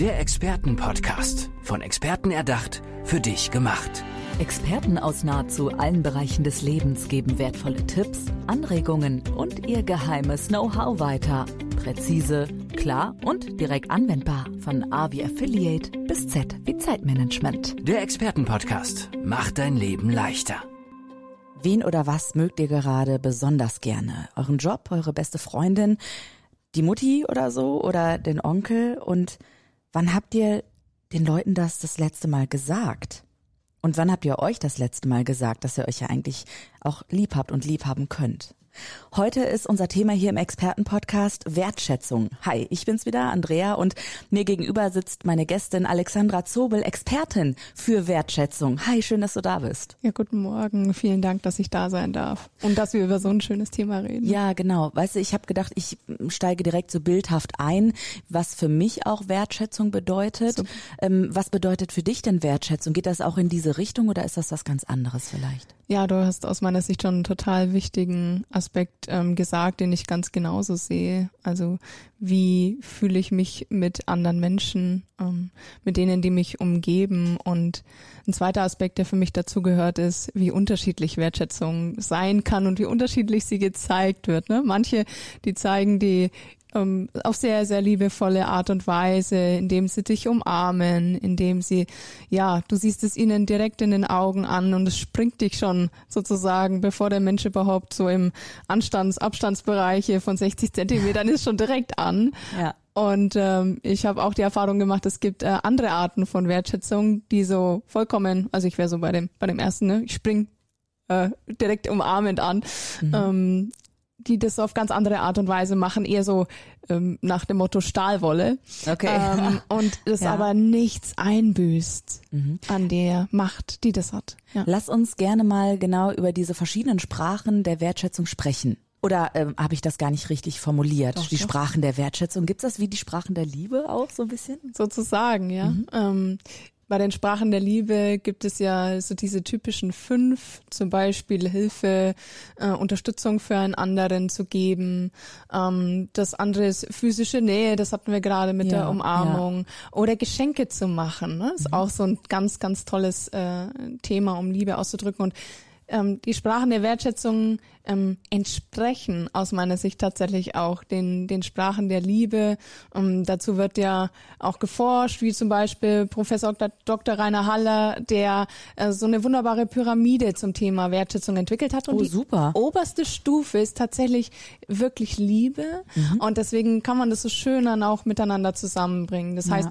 Der Expertenpodcast. Von Experten erdacht, für dich gemacht. Experten aus nahezu allen Bereichen des Lebens geben wertvolle Tipps, Anregungen und ihr geheimes Know-how weiter. Präzise, klar und direkt anwendbar. Von A wie Affiliate bis Z wie Zeitmanagement. Der Expertenpodcast macht dein Leben leichter. Wen oder was mögt ihr gerade besonders gerne? Euren Job, eure beste Freundin, die Mutti oder so oder den Onkel? Und wann habt ihr den Leuten das das letzte Mal gesagt? Und wann habt ihr euch das letzte Mal gesagt, dass ihr euch ja eigentlich auch lieb habt und lieb haben könnt? Heute ist unser Thema hier im Expertenpodcast Wertschätzung. Hi, ich bin's wieder, Andrea, und mir gegenüber sitzt meine Gästin Alexandra Zobel, Expertin für Wertschätzung. Hi, schön, dass du da bist. Ja, guten Morgen. Vielen Dank, dass ich da sein darf und dass wir über so ein schönes Thema reden. Ja, genau. Weißt du, ich habe gedacht, ich steige direkt so bildhaft ein, was für mich auch Wertschätzung bedeutet. Ähm, was bedeutet für dich denn Wertschätzung? Geht das auch in diese Richtung oder ist das was ganz anderes vielleicht? Ja, du hast aus meiner Sicht schon einen total wichtigen Aspekt ähm, gesagt, den ich ganz genauso sehe. Also wie fühle ich mich mit anderen Menschen, ähm, mit denen, die mich umgeben. Und ein zweiter Aspekt, der für mich dazu gehört, ist, wie unterschiedlich Wertschätzung sein kann und wie unterschiedlich sie gezeigt wird. Ne? Manche, die zeigen die ähm, auf sehr, sehr liebevolle Art und Weise, indem sie dich umarmen, indem sie, ja, du siehst es ihnen direkt in den Augen an und es springt dich schon sozusagen, bevor der Mensch überhaupt so im Anstands-, Abstandsbereiche von 60 Zentimetern ist, schon direkt an. Ja. Und ähm, ich habe auch die Erfahrung gemacht, es gibt äh, andere Arten von Wertschätzung, die so vollkommen, also ich wäre so bei dem, bei dem ersten, ne, ich spring äh, direkt umarmend an. Mhm. Ähm, die das auf ganz andere Art und Weise machen, eher so ähm, nach dem Motto Stahlwolle. Okay. Ähm, und das ja. aber nichts einbüßt mhm. an der Macht, die das hat. Ja. Lass uns gerne mal genau über diese verschiedenen Sprachen der Wertschätzung sprechen. Oder ähm, habe ich das gar nicht richtig formuliert? Doch, die doch. Sprachen der Wertschätzung. Gibt's das wie die Sprachen der Liebe auch so ein bisschen? Sozusagen, ja. Mhm. Ähm, bei den Sprachen der Liebe gibt es ja so diese typischen fünf, zum Beispiel Hilfe, äh, Unterstützung für einen anderen zu geben. Ähm, das andere ist physische Nähe, das hatten wir gerade mit ja, der Umarmung. Ja. Oder Geschenke zu machen. Ne? Ist mhm. auch so ein ganz, ganz tolles äh, Thema, um Liebe auszudrücken. Und ähm, die Sprachen der Wertschätzung ähm, entsprechen aus meiner Sicht tatsächlich auch den, den Sprachen der Liebe. Ähm, dazu wird ja auch geforscht, wie zum Beispiel Professor Dr. Rainer Haller, der äh, so eine wunderbare Pyramide zum Thema Wertschätzung entwickelt hat. Und oh, super. die oberste Stufe ist tatsächlich wirklich Liebe. Mhm. Und deswegen kann man das so schön dann auch miteinander zusammenbringen. Das heißt,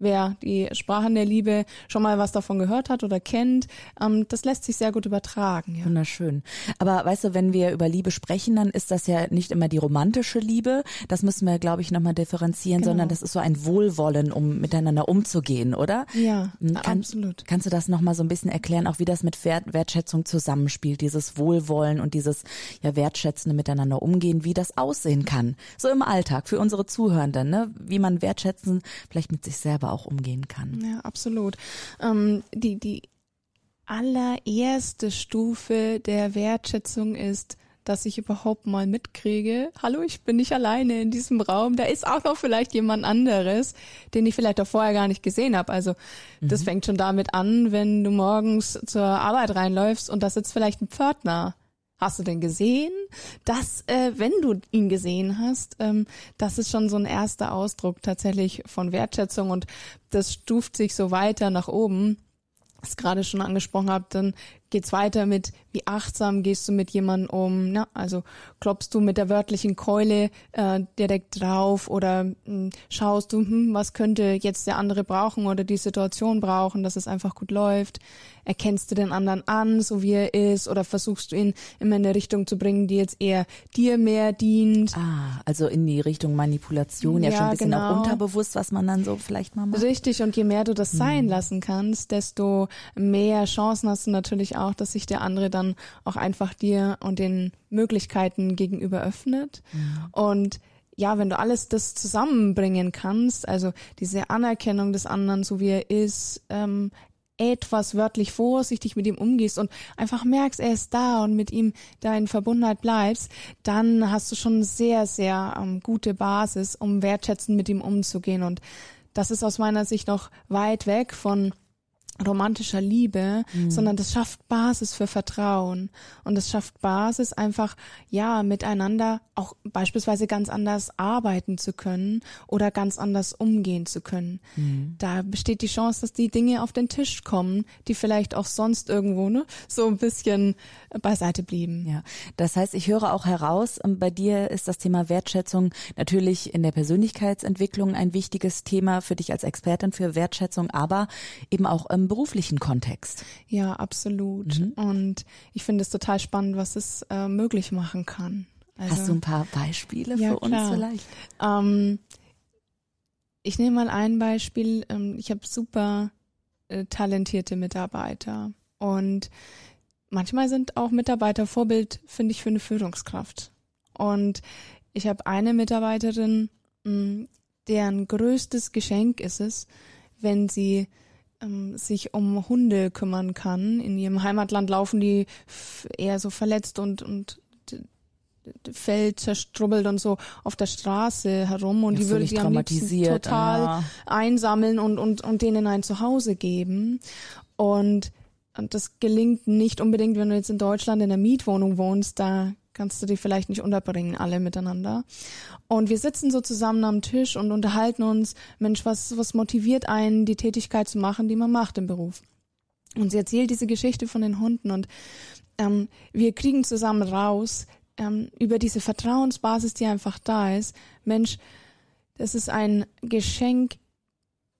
wer die Sprachen der Liebe schon mal was davon gehört hat oder kennt, ähm, das lässt sich sehr gut übertragen. Ja. Wunderschön. Aber weißt du, wenn wir über Liebe sprechen, dann ist das ja nicht immer die romantische Liebe. Das müssen wir, glaube ich, nochmal differenzieren, genau. sondern das ist so ein Wohlwollen, um miteinander umzugehen, oder? Ja, hm, Kann, absolut. Kannst du das nochmal so ein bisschen erklären, auch wie das mit Wert, Wertschätzung zusammenspielt, dieses Wohlwollen und dieses ja wertschätzende Miteinander umgehen, wie das aussehen kann, so im Alltag für unsere Zuhörenden, ne? wie man wertschätzen vielleicht mit sich selber auch umgehen kann. Ja, absolut. Ähm, die, die allererste Stufe der Wertschätzung ist, dass ich überhaupt mal mitkriege, hallo, ich bin nicht alleine in diesem Raum, da ist auch noch vielleicht jemand anderes, den ich vielleicht auch vorher gar nicht gesehen habe. Also das mhm. fängt schon damit an, wenn du morgens zur Arbeit reinläufst und da sitzt vielleicht ein Pförtner Hast du denn gesehen, dass, äh, wenn du ihn gesehen hast, ähm, das ist schon so ein erster Ausdruck tatsächlich von Wertschätzung und das stuft sich so weiter nach oben. Das gerade schon angesprochen habe, dann geht's weiter mit, wie achtsam gehst du mit jemandem um, ne? also klopfst du mit der wörtlichen Keule äh, direkt drauf oder mh, hm, schaust du, hm, was könnte jetzt der andere brauchen oder die Situation brauchen, dass es einfach gut läuft. Erkennst du den anderen an, so wie er ist, oder versuchst du ihn immer in eine Richtung zu bringen, die jetzt eher dir mehr dient? Ah, also in die Richtung Manipulation, ja, ja schon ein bisschen genau. auch unterbewusst, was man dann so vielleicht mal macht. Richtig, und je mehr du das hm. sein lassen kannst, desto mehr Chancen hast du natürlich auch, dass sich der andere dann auch einfach dir und den Möglichkeiten gegenüber öffnet. Mhm. Und ja, wenn du alles das zusammenbringen kannst, also diese Anerkennung des anderen, so wie er ist, ähm, etwas wörtlich vorsichtig mit ihm umgehst und einfach merkst, er ist da und mit ihm da in Verbundenheit bleibst, dann hast du schon sehr, sehr ähm, gute Basis, um wertschätzend mit ihm umzugehen. Und das ist aus meiner Sicht noch weit weg von romantischer Liebe, mhm. sondern das schafft Basis für Vertrauen und es schafft Basis einfach ja miteinander auch beispielsweise ganz anders arbeiten zu können oder ganz anders umgehen zu können. Mhm. Da besteht die Chance, dass die Dinge auf den Tisch kommen, die vielleicht auch sonst irgendwo ne, so ein bisschen beiseite blieben. Ja, das heißt, ich höre auch heraus, ähm, bei dir ist das Thema Wertschätzung natürlich in der Persönlichkeitsentwicklung ein wichtiges Thema für dich als Expertin für Wertschätzung, aber eben auch im beruflichen Kontext. Ja, absolut. Mhm. Und ich finde es total spannend, was es äh, möglich machen kann. Also, Hast du ein paar Beispiele ja, für klar. uns vielleicht? Ähm, ich nehme mal ein Beispiel. Ähm, ich habe super äh, talentierte Mitarbeiter und manchmal sind auch Mitarbeiter Vorbild, finde ich, für eine Führungskraft. Und ich habe eine Mitarbeiterin, mh, deren größtes Geschenk ist es, wenn sie sich um Hunde kümmern kann. In ihrem Heimatland laufen die eher so verletzt und, und Fell zerstrubbelt und so auf der Straße herum und die würde die am liebsten total ja. einsammeln und, und, und denen ein Zuhause geben. Und, und das gelingt nicht unbedingt, wenn du jetzt in Deutschland in der Mietwohnung wohnst, da kannst du die vielleicht nicht unterbringen, alle miteinander. Und wir sitzen so zusammen am Tisch und unterhalten uns, Mensch, was, was motiviert einen, die Tätigkeit zu machen, die man macht im Beruf? Und sie erzählt diese Geschichte von den Hunden und ähm, wir kriegen zusammen raus, ähm, über diese Vertrauensbasis, die einfach da ist, Mensch, das ist ein Geschenk,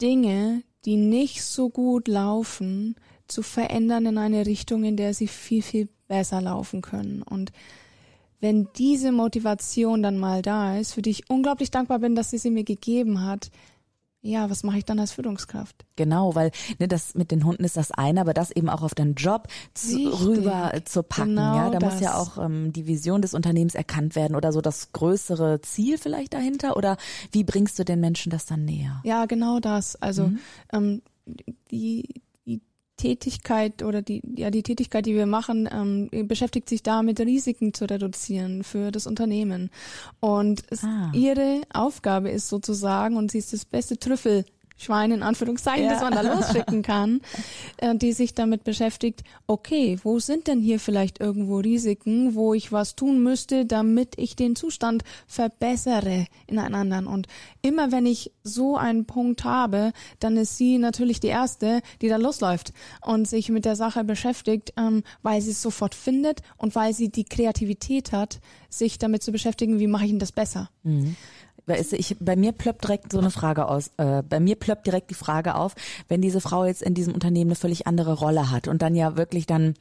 Dinge, die nicht so gut laufen, zu verändern in eine Richtung, in der sie viel, viel besser laufen können. Und wenn diese Motivation dann mal da ist, für die ich unglaublich dankbar bin, dass sie sie mir gegeben hat, ja, was mache ich dann als Führungskraft? Genau, weil ne, das mit den Hunden ist das eine, aber das eben auch auf den Job zu, rüber zu packen. Genau ja, da das. muss ja auch ähm, die Vision des Unternehmens erkannt werden oder so das größere Ziel vielleicht dahinter. Oder wie bringst du den Menschen das dann näher? Ja, genau das. Also mhm. ähm, die Tätigkeit oder die, ja, die Tätigkeit, die wir machen, ähm, beschäftigt sich damit, Risiken zu reduzieren für das Unternehmen. Und ah. ihre Aufgabe ist sozusagen, und sie ist das beste Trüffel Schwein in Anführungszeichen, ja. das man da losschicken kann, äh, die sich damit beschäftigt, okay, wo sind denn hier vielleicht irgendwo Risiken, wo ich was tun müsste, damit ich den Zustand verbessere in einem anderen. Und immer wenn ich so einen Punkt habe, dann ist sie natürlich die Erste, die da losläuft und sich mit der Sache beschäftigt, ähm, weil sie es sofort findet und weil sie die Kreativität hat, sich damit zu beschäftigen, wie mache ich denn das besser. Mhm. Weißt du, ich, bei mir plöppt direkt so eine Frage aus, äh, bei mir plöppt direkt die Frage auf, wenn diese Frau jetzt in diesem Unternehmen eine völlig andere Rolle hat und dann ja wirklich dann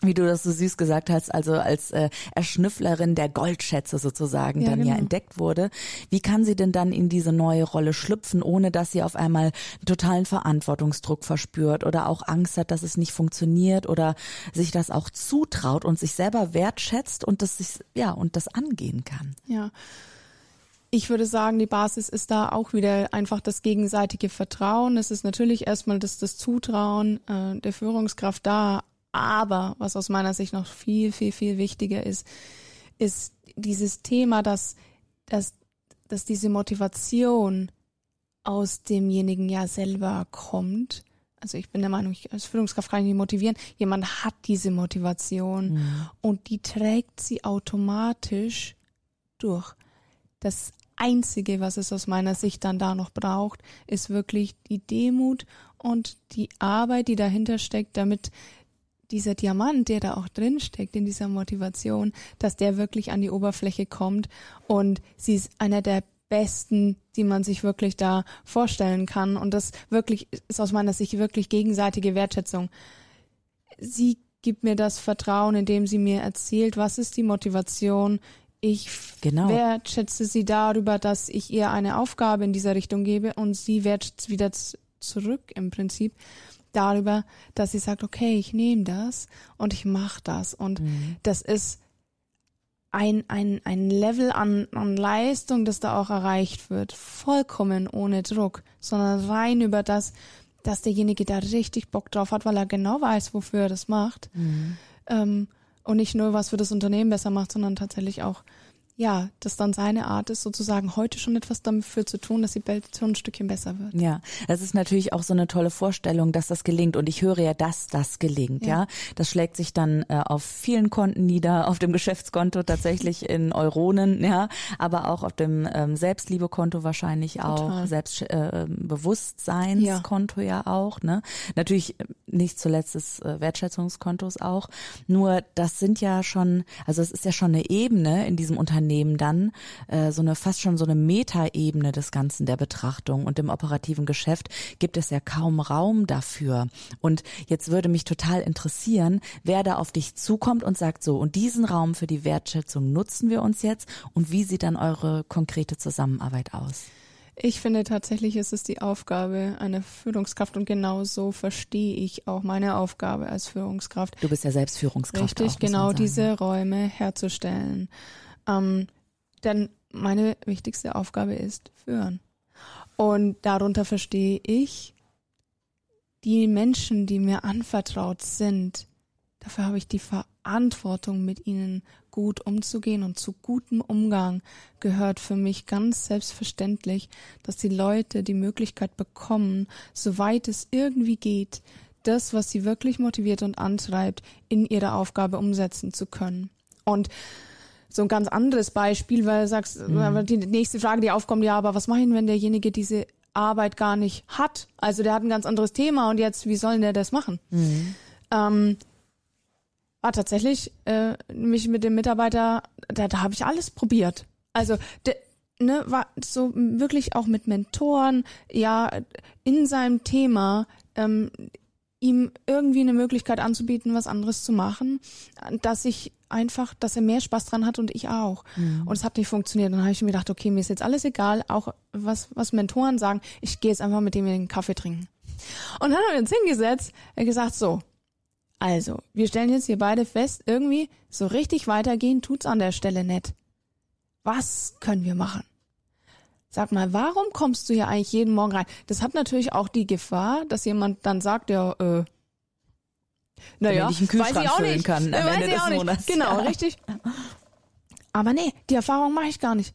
wie du das so süß gesagt hast, also als äh, Erschnüfflerin der Goldschätze sozusagen ja, dann genau. ja entdeckt wurde. Wie kann sie denn dann in diese neue Rolle schlüpfen, ohne dass sie auf einmal totalen Verantwortungsdruck verspürt oder auch Angst hat, dass es nicht funktioniert oder sich das auch zutraut und sich selber wertschätzt und das sich ja und das angehen kann? Ja. Ich würde sagen, die Basis ist da auch wieder einfach das gegenseitige Vertrauen. Es ist natürlich erstmal das, das Zutrauen äh, der Führungskraft da. Aber was aus meiner Sicht noch viel, viel, viel wichtiger ist, ist dieses Thema, dass, dass, dass diese Motivation aus demjenigen ja selber kommt. Also ich bin der Meinung, ich als Führungskraft kann ich nicht motivieren. Jemand hat diese Motivation mhm. und die trägt sie automatisch durch. Das Einzige, was es aus meiner Sicht dann da noch braucht, ist wirklich die Demut und die Arbeit, die dahinter steckt, damit dieser Diamant, der da auch drin steckt in dieser Motivation, dass der wirklich an die Oberfläche kommt und sie ist einer der besten, die man sich wirklich da vorstellen kann und das wirklich ist aus meiner Sicht wirklich gegenseitige Wertschätzung. Sie gibt mir das Vertrauen, indem sie mir erzählt, was ist die Motivation, ich genau. wertschätze sie darüber, dass ich ihr eine Aufgabe in dieser Richtung gebe und sie wertschätzt wieder zurück im Prinzip darüber, dass sie sagt, okay, ich nehme das und ich mache das. Und mhm. das ist ein, ein, ein Level an, an Leistung, das da auch erreicht wird, vollkommen ohne Druck, sondern rein über das, dass derjenige da richtig Bock drauf hat, weil er genau weiß, wofür er das macht. Mhm. Ähm, und nicht nur was für das Unternehmen besser macht, sondern tatsächlich auch ja, das dann seine Art ist, sozusagen heute schon etwas dafür zu tun, dass die Welt so ein Stückchen besser wird. Ja, das ist natürlich auch so eine tolle Vorstellung, dass das gelingt. Und ich höre ja, dass das gelingt, ja. ja? Das schlägt sich dann äh, auf vielen Konten nieder, auf dem Geschäftskonto tatsächlich in Euronen, ja, aber auch auf dem ähm, Selbstliebekonto wahrscheinlich auch, Selbstbewusstseinskonto äh, ja. ja auch, ne? Natürlich äh, nicht zuletzt des äh, Wertschätzungskontos auch. Nur das sind ja schon, also es ist ja schon eine Ebene in diesem Unternehmen, Unternehmen dann äh, so eine fast schon so eine Metaebene des Ganzen der Betrachtung und im operativen Geschäft gibt es ja kaum Raum dafür. Und jetzt würde mich total interessieren, wer da auf dich zukommt und sagt so, und diesen Raum für die Wertschätzung nutzen wir uns jetzt und wie sieht dann eure konkrete Zusammenarbeit aus? Ich finde tatsächlich ist es die Aufgabe einer Führungskraft und genau so verstehe ich auch meine Aufgabe als Führungskraft. Du bist ja selbst Führungskraft. Richtig, auch, genau diese Räume herzustellen. Ähm, denn meine wichtigste Aufgabe ist führen. Und darunter verstehe ich, die Menschen, die mir anvertraut sind, dafür habe ich die Verantwortung, mit ihnen gut umzugehen. Und zu gutem Umgang gehört für mich ganz selbstverständlich, dass die Leute die Möglichkeit bekommen, soweit es irgendwie geht, das, was sie wirklich motiviert und antreibt, in ihre Aufgabe umsetzen zu können. Und so ein ganz anderes Beispiel, weil du sagst, mhm. die nächste Frage, die aufkommt, ja, aber was machen, wenn derjenige diese Arbeit gar nicht hat? Also der hat ein ganz anderes Thema und jetzt, wie soll der das machen? Mhm. Ähm, war tatsächlich äh, mich mit dem Mitarbeiter, da, da habe ich alles probiert. Also de, ne, war so wirklich auch mit Mentoren, ja, in seinem Thema ähm, ihm irgendwie eine Möglichkeit anzubieten, was anderes zu machen, dass ich einfach, dass er mehr Spaß dran hat und ich auch. Mhm. Und es hat nicht funktioniert. Dann habe ich mir gedacht, okay, mir ist jetzt alles egal, auch was, was Mentoren sagen, ich gehe jetzt einfach mit dem in den Kaffee trinken. Und dann haben wir uns hingesetzt, er gesagt, so, also, wir stellen jetzt hier beide fest, irgendwie so richtig weitergehen tut's an der Stelle nicht. Was können wir machen? Sag mal, warum kommst du hier eigentlich jeden Morgen rein? Das hat natürlich auch die Gefahr, dass jemand dann sagt, ja, äh, naja, ich weiß ich auch nicht. kann am weiß Ende des Monats. Genau, ja. richtig. Aber nee, die Erfahrung mache ich gar nicht.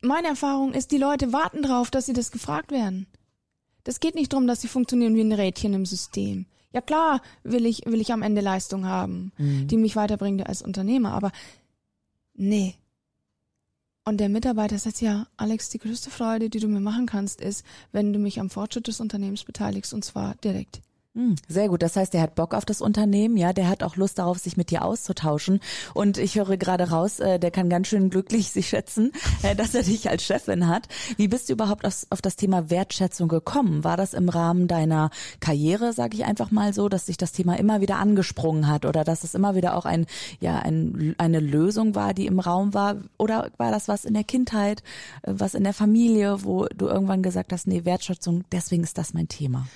Meine Erfahrung ist, die Leute warten drauf, dass sie das gefragt werden. Das geht nicht darum, dass sie funktionieren wie ein Rädchen im System. Ja klar, will ich, will ich am Ende Leistung haben, mhm. die mich weiterbringt als Unternehmer, aber nee. Und der Mitarbeiter sagt ja, Alex, die größte Freude, die du mir machen kannst, ist, wenn du mich am Fortschritt des Unternehmens beteiligst, und zwar direkt. Hm, sehr gut. Das heißt, der hat Bock auf das Unternehmen, ja, der hat auch Lust darauf, sich mit dir auszutauschen. Und ich höre gerade raus, äh, der kann ganz schön glücklich sich schätzen, äh, dass er dich als Chefin hat. Wie bist du überhaupt auf, das Thema Wertschätzung gekommen? War das im Rahmen deiner Karriere, sage ich einfach mal so, dass sich das Thema immer wieder angesprungen hat oder dass es immer wieder auch ein, ja, ein, eine Lösung war, die im Raum war? Oder war das was in der Kindheit, äh, was in der Familie, wo du irgendwann gesagt hast, nee, Wertschätzung, deswegen ist das mein Thema?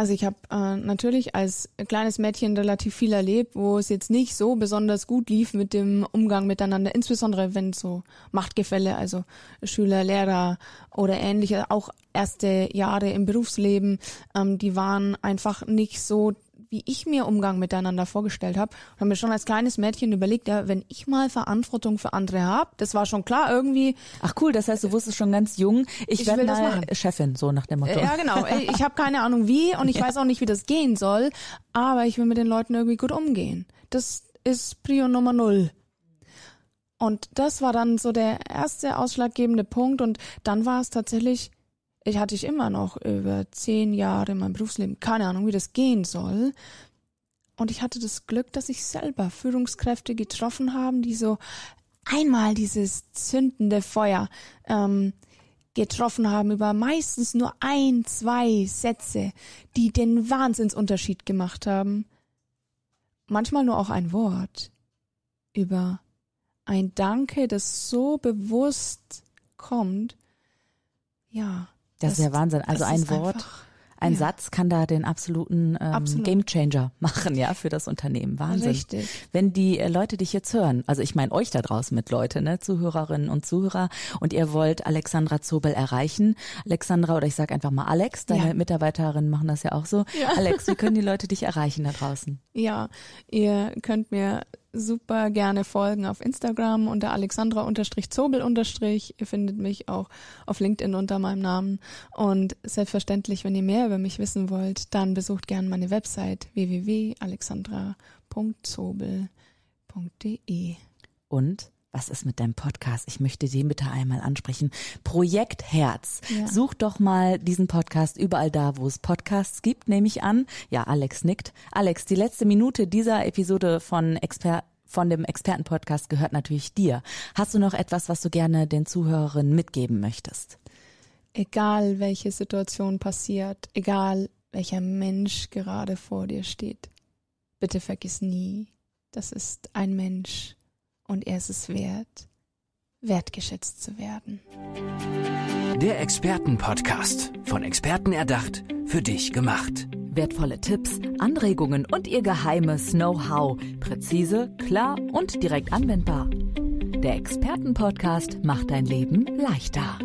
Also ich habe äh, natürlich als kleines Mädchen relativ viel erlebt, wo es jetzt nicht so besonders gut lief mit dem Umgang miteinander, insbesondere wenn so Machtgefälle, also Schüler, Lehrer oder ähnliche, auch erste Jahre im Berufsleben, ähm, die waren einfach nicht so wie ich mir Umgang miteinander vorgestellt habe und habe mir schon als kleines Mädchen überlegt, ja, wenn ich mal Verantwortung für andere habe, das war schon klar irgendwie. Ach cool, das heißt, du wusstest schon ganz jung, ich, ich werde mal machen. Chefin, so nach dem Motto. Ja, genau. Ich habe keine Ahnung wie und ich ja. weiß auch nicht, wie das gehen soll, aber ich will mit den Leuten irgendwie gut umgehen. Das ist Prio Nummer null. Und das war dann so der erste ausschlaggebende Punkt und dann war es tatsächlich ich hatte ich immer noch über zehn Jahre in meinem Berufsleben keine Ahnung, wie das gehen soll. Und ich hatte das Glück, dass ich selber Führungskräfte getroffen haben, die so einmal dieses zündende Feuer ähm, getroffen haben über meistens nur ein, zwei Sätze, die den Wahnsinnsunterschied gemacht haben. Manchmal nur auch ein Wort über ein Danke, das so bewusst kommt. Ja, das, das ist ja Wahnsinn. Also ein Wort, ein ja. Satz kann da den absoluten ähm, Absolut. Gamechanger machen, ja, für das Unternehmen. Wahnsinn. Richtig. Wenn die äh, Leute dich jetzt hören, also ich meine euch da draußen mit Leute, ne, Zuhörerinnen und Zuhörer, und ihr wollt Alexandra Zobel erreichen, Alexandra oder ich sag einfach mal Alex, deine ja. Mitarbeiterinnen machen das ja auch so. Ja. Alex, wie können die Leute dich erreichen da draußen? Ja, ihr könnt mir super gerne folgen auf Instagram unter alexandra-zobel- Ihr findet mich auch auf LinkedIn unter meinem Namen. Und selbstverständlich, wenn ihr mehr über mich wissen wollt, dann besucht gerne meine Website www.alexandra.zobel.de. Und was ist mit deinem Podcast? Ich möchte den bitte einmal ansprechen. Projekt Herz. Ja. Such doch mal diesen Podcast überall da, wo es Podcasts gibt, nehme ich an. Ja, Alex nickt. Alex, die letzte Minute dieser Episode von Exper von dem Expertenpodcast gehört natürlich dir. Hast du noch etwas, was du gerne den Zuhörerinnen mitgeben möchtest? Egal welche Situation passiert, egal welcher Mensch gerade vor dir steht, bitte vergiss nie, das ist ein Mensch und er ist es wert, wertgeschätzt zu werden. Der Expertenpodcast, von Experten erdacht, für dich gemacht. Wertvolle Tipps, Anregungen und ihr geheimes Know-how. Präzise, klar und direkt anwendbar. Der Expertenpodcast macht dein Leben leichter.